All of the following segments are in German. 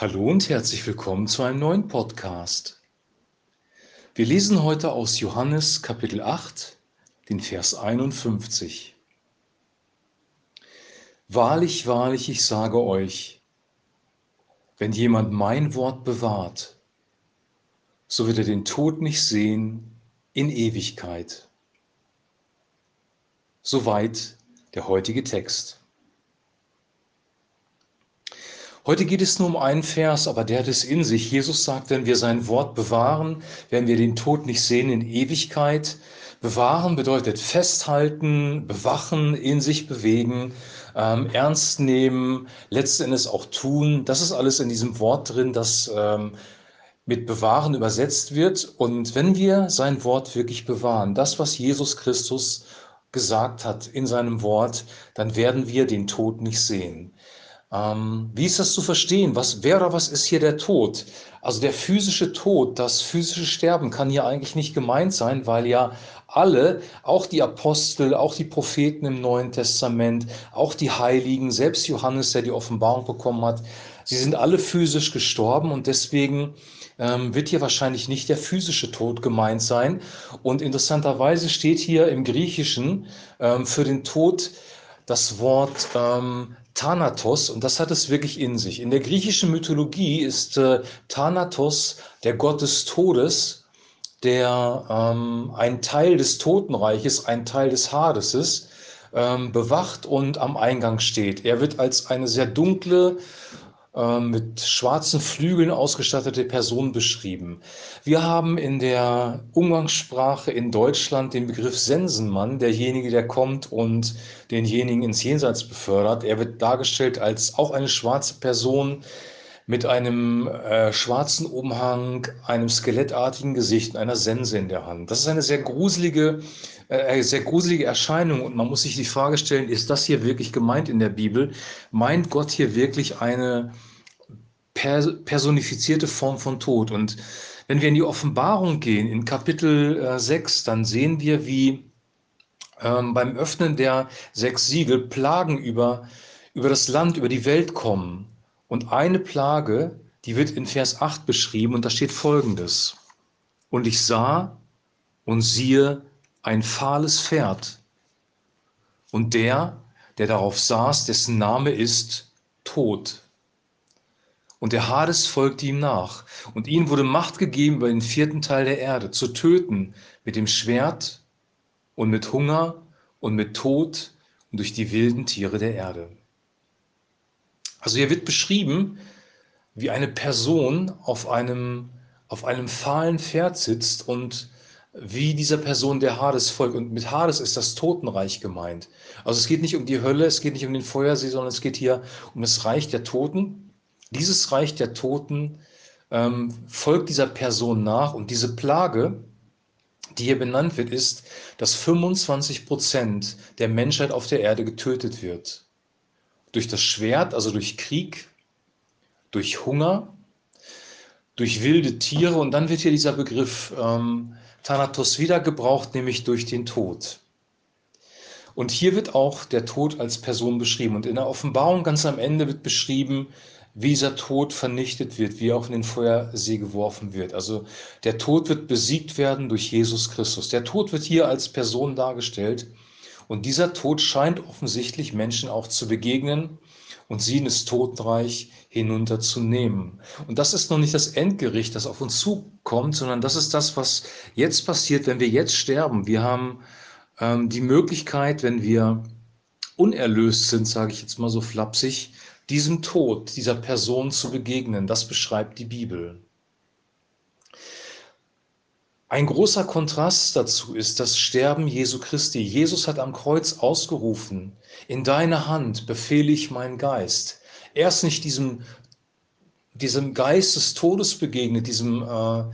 Hallo und herzlich willkommen zu einem neuen Podcast. Wir lesen heute aus Johannes Kapitel 8, den Vers 51. Wahrlich, wahrlich, ich sage euch, wenn jemand mein Wort bewahrt, so wird er den Tod nicht sehen in Ewigkeit. Soweit der heutige Text. Heute geht es nur um einen Vers, aber der hat es in sich. Jesus sagt, wenn wir sein Wort bewahren, werden wir den Tod nicht sehen in Ewigkeit. Bewahren bedeutet festhalten, bewachen, in sich bewegen, ähm, ernst nehmen, letzten Endes auch tun. Das ist alles in diesem Wort drin, das ähm, mit bewahren übersetzt wird. Und wenn wir sein Wort wirklich bewahren, das, was Jesus Christus gesagt hat in seinem Wort, dann werden wir den Tod nicht sehen. Ähm, wie ist das zu verstehen? Was, oder was ist hier der Tod? Also der physische Tod, das physische Sterben kann hier eigentlich nicht gemeint sein, weil ja alle, auch die Apostel, auch die Propheten im Neuen Testament, auch die Heiligen, selbst Johannes, der die Offenbarung bekommen hat, sie sind alle physisch gestorben und deswegen ähm, wird hier wahrscheinlich nicht der physische Tod gemeint sein. Und interessanterweise steht hier im Griechischen ähm, für den Tod das Wort ähm, Thanatos und das hat es wirklich in sich. In der griechischen Mythologie ist äh, Thanatos der Gott des Todes, der ähm, ein Teil des Totenreiches, ein Teil des Hadeses ähm, bewacht und am Eingang steht. Er wird als eine sehr dunkle mit schwarzen Flügeln ausgestattete Person beschrieben. Wir haben in der Umgangssprache in Deutschland den Begriff Sensenmann, derjenige, der kommt und denjenigen ins Jenseits befördert. Er wird dargestellt als auch eine schwarze Person mit einem äh, schwarzen Umhang, einem skelettartigen Gesicht und einer Sense in der Hand. Das ist eine sehr gruselige, äh, sehr gruselige Erscheinung und man muss sich die Frage stellen, ist das hier wirklich gemeint in der Bibel? Meint Gott hier wirklich eine personifizierte Form von Tod? Und wenn wir in die Offenbarung gehen, in Kapitel äh, 6, dann sehen wir, wie ähm, beim Öffnen der sechs Siegel Plagen über, über das Land, über die Welt kommen. Und eine Plage, die wird in Vers 8 beschrieben und da steht folgendes. Und ich sah und siehe ein fahles Pferd. Und der, der darauf saß, dessen Name ist Tod. Und der Hades folgte ihm nach. Und ihnen wurde Macht gegeben, über den vierten Teil der Erde zu töten mit dem Schwert und mit Hunger und mit Tod und durch die wilden Tiere der Erde. Also hier wird beschrieben, wie eine Person auf einem, auf einem fahlen Pferd sitzt und wie dieser Person der Hades folgt. Und mit Hades ist das Totenreich gemeint. Also es geht nicht um die Hölle, es geht nicht um den Feuersee, sondern es geht hier um das Reich der Toten. Dieses Reich der Toten ähm, folgt dieser Person nach und diese Plage, die hier benannt wird, ist, dass 25 Prozent der Menschheit auf der Erde getötet wird durch das Schwert, also durch Krieg, durch Hunger, durch wilde Tiere und dann wird hier dieser Begriff ähm, Thanatos wieder gebraucht, nämlich durch den Tod. Und hier wird auch der Tod als Person beschrieben. Und in der Offenbarung ganz am Ende wird beschrieben, wie dieser Tod vernichtet wird, wie er auch in den Feuersee geworfen wird. Also der Tod wird besiegt werden durch Jesus Christus. Der Tod wird hier als Person dargestellt. Und dieser Tod scheint offensichtlich Menschen auch zu begegnen und sie in das Totenreich hinunterzunehmen. Und das ist noch nicht das Endgericht, das auf uns zukommt, sondern das ist das, was jetzt passiert, wenn wir jetzt sterben. Wir haben ähm, die Möglichkeit, wenn wir unerlöst sind, sage ich jetzt mal so flapsig, diesem Tod, dieser Person zu begegnen. Das beschreibt die Bibel. Ein großer Kontrast dazu ist das Sterben Jesu Christi. Jesus hat am Kreuz ausgerufen, in deine Hand befehle ich meinen Geist. Er ist nicht diesem, diesem Geist des Todes begegnet, diesem, äh,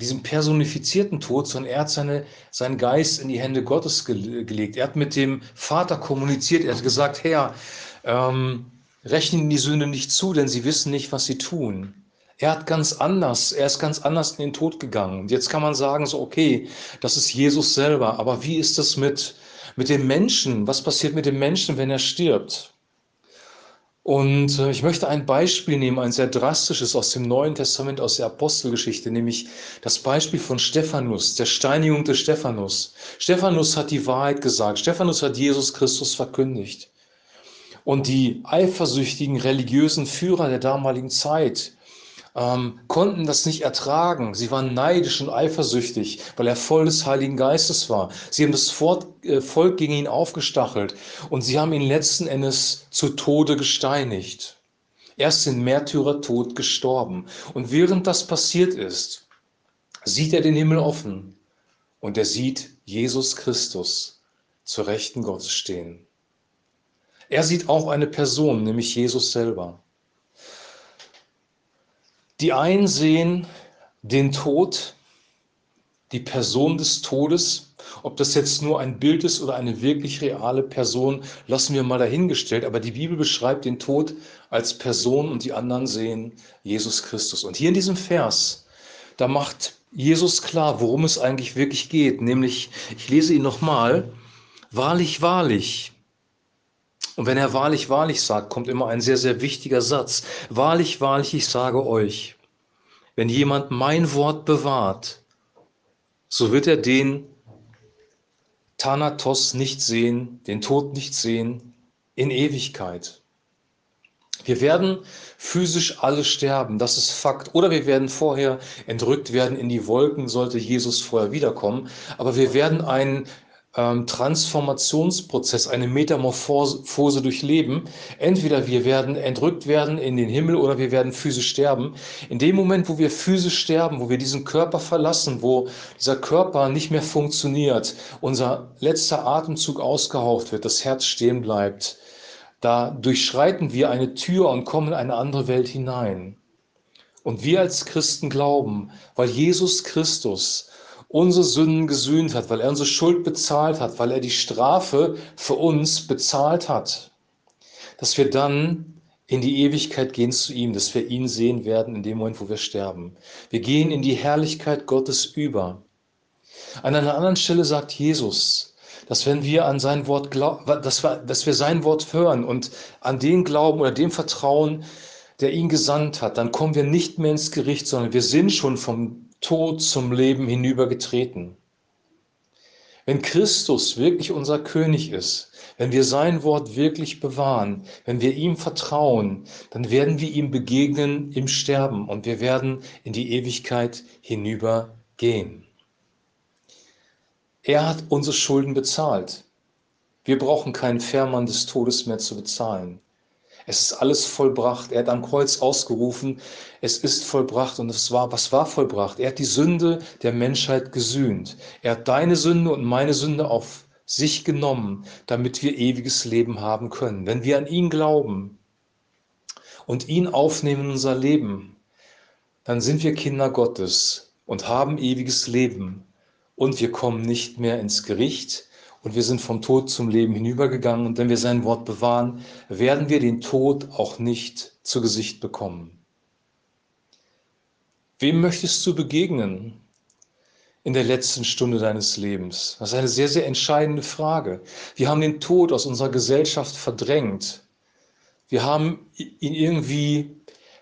diesem personifizierten Tod, sondern er hat seine, seinen Geist in die Hände Gottes ge gelegt. Er hat mit dem Vater kommuniziert. Er hat gesagt, Herr, ähm, rechnen die Sünde nicht zu, denn sie wissen nicht, was sie tun. Er hat ganz anders, er ist ganz anders in den Tod gegangen. Und jetzt kann man sagen, so, okay, das ist Jesus selber. Aber wie ist das mit, mit dem Menschen? Was passiert mit dem Menschen, wenn er stirbt? Und äh, ich möchte ein Beispiel nehmen, ein sehr drastisches aus dem Neuen Testament, aus der Apostelgeschichte, nämlich das Beispiel von Stephanus, der Steinigung des Stephanus. Stephanus hat die Wahrheit gesagt. Stephanus hat Jesus Christus verkündigt. Und die eifersüchtigen religiösen Führer der damaligen Zeit, ähm, konnten das nicht ertragen. Sie waren neidisch und eifersüchtig, weil er voll des Heiligen Geistes war. Sie haben das äh, Volk gegen ihn aufgestachelt und sie haben ihn letzten Endes zu Tode gesteinigt. Er ist in Märtyrertod gestorben. Und während das passiert ist, sieht er den Himmel offen und er sieht Jesus Christus zur Rechten Gottes stehen. Er sieht auch eine Person, nämlich Jesus selber. Die einen sehen den Tod, die Person des Todes, ob das jetzt nur ein Bild ist oder eine wirklich reale Person, lassen wir mal dahingestellt. Aber die Bibel beschreibt den Tod als Person und die anderen sehen Jesus Christus. Und hier in diesem Vers, da macht Jesus klar, worum es eigentlich wirklich geht. Nämlich, ich lese ihn nochmal, wahrlich, wahrlich, und wenn er wahrlich, wahrlich sagt, kommt immer ein sehr, sehr wichtiger Satz. Wahrlich, wahrlich, ich sage euch, wenn jemand mein Wort bewahrt, so wird er den Thanatos nicht sehen, den Tod nicht sehen, in Ewigkeit. Wir werden physisch alle sterben, das ist Fakt. Oder wir werden vorher entrückt werden in die Wolken, sollte Jesus vorher wiederkommen. Aber wir werden einen ähm, Transformationsprozess, eine Metamorphose durchleben. Entweder wir werden entrückt werden in den Himmel oder wir werden physisch sterben. In dem Moment, wo wir physisch sterben, wo wir diesen Körper verlassen, wo dieser Körper nicht mehr funktioniert, unser letzter Atemzug ausgehaucht wird, das Herz stehen bleibt, da durchschreiten wir eine Tür und kommen in eine andere Welt hinein. Und wir als Christen glauben, weil Jesus Christus unsere Sünden gesühnt hat, weil er unsere Schuld bezahlt hat, weil er die Strafe für uns bezahlt hat, dass wir dann in die Ewigkeit gehen zu ihm, dass wir ihn sehen werden in dem Moment, wo wir sterben. Wir gehen in die Herrlichkeit Gottes über. An einer anderen Stelle sagt Jesus, dass wenn wir an sein Wort glauben, dass wir, dass wir sein Wort hören und an den glauben oder dem vertrauen, der ihn gesandt hat, dann kommen wir nicht mehr ins Gericht, sondern wir sind schon vom Tod zum Leben hinübergetreten. Wenn Christus wirklich unser König ist, wenn wir sein Wort wirklich bewahren, wenn wir ihm vertrauen, dann werden wir ihm begegnen im Sterben und wir werden in die Ewigkeit hinübergehen. Er hat unsere Schulden bezahlt. Wir brauchen keinen Fährmann des Todes mehr zu bezahlen. Es ist alles vollbracht. Er hat am Kreuz ausgerufen, es ist vollbracht. Und es war, was war vollbracht? Er hat die Sünde der Menschheit gesühnt. Er hat deine Sünde und meine Sünde auf sich genommen, damit wir ewiges Leben haben können. Wenn wir an ihn glauben und ihn aufnehmen in unser Leben, dann sind wir Kinder Gottes und haben ewiges Leben. Und wir kommen nicht mehr ins Gericht, und wir sind vom Tod zum Leben hinübergegangen. Und wenn wir sein Wort bewahren, werden wir den Tod auch nicht zu Gesicht bekommen. Wem möchtest du begegnen in der letzten Stunde deines Lebens? Das ist eine sehr, sehr entscheidende Frage. Wir haben den Tod aus unserer Gesellschaft verdrängt. Wir haben ihn irgendwie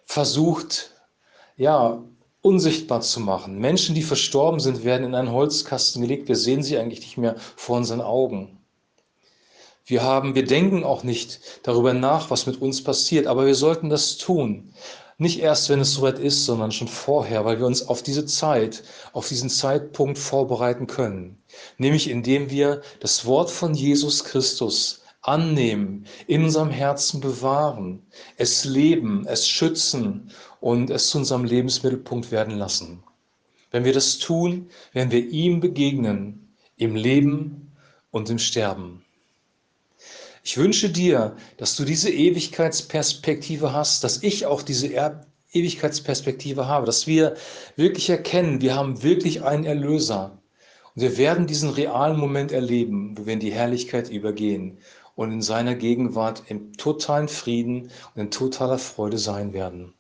versucht, ja, unsichtbar zu machen. Menschen, die verstorben sind, werden in einen Holzkasten gelegt. Wir sehen sie eigentlich nicht mehr vor unseren Augen. Wir haben, wir denken auch nicht darüber nach, was mit uns passiert, aber wir sollten das tun. Nicht erst, wenn es soweit ist, sondern schon vorher, weil wir uns auf diese Zeit, auf diesen Zeitpunkt vorbereiten können. Nämlich indem wir das Wort von Jesus Christus annehmen, in unserem Herzen bewahren, es leben, es schützen und es zu unserem Lebensmittelpunkt werden lassen. Wenn wir das tun, werden wir ihm begegnen, im Leben und im Sterben. Ich wünsche dir, dass du diese Ewigkeitsperspektive hast, dass ich auch diese Ewigkeitsperspektive habe, dass wir wirklich erkennen, wir haben wirklich einen Erlöser. Und wir werden diesen realen Moment erleben, wo wir in die Herrlichkeit übergehen und in seiner Gegenwart im totalen Frieden und in totaler Freude sein werden.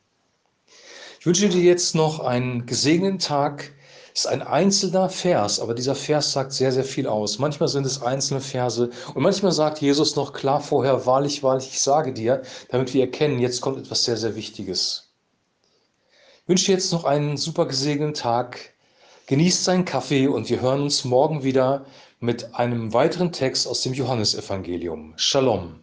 Ich wünsche dir jetzt noch einen gesegneten Tag. ist ein einzelner Vers, aber dieser Vers sagt sehr, sehr viel aus. Manchmal sind es einzelne Verse und manchmal sagt Jesus noch klar vorher, wahrlich, wahrlich, ich sage dir, damit wir erkennen, jetzt kommt etwas sehr, sehr Wichtiges. Ich wünsche jetzt noch einen super gesegneten Tag. Genießt seinen Kaffee und wir hören uns morgen wieder mit einem weiteren Text aus dem Johannesevangelium. Shalom.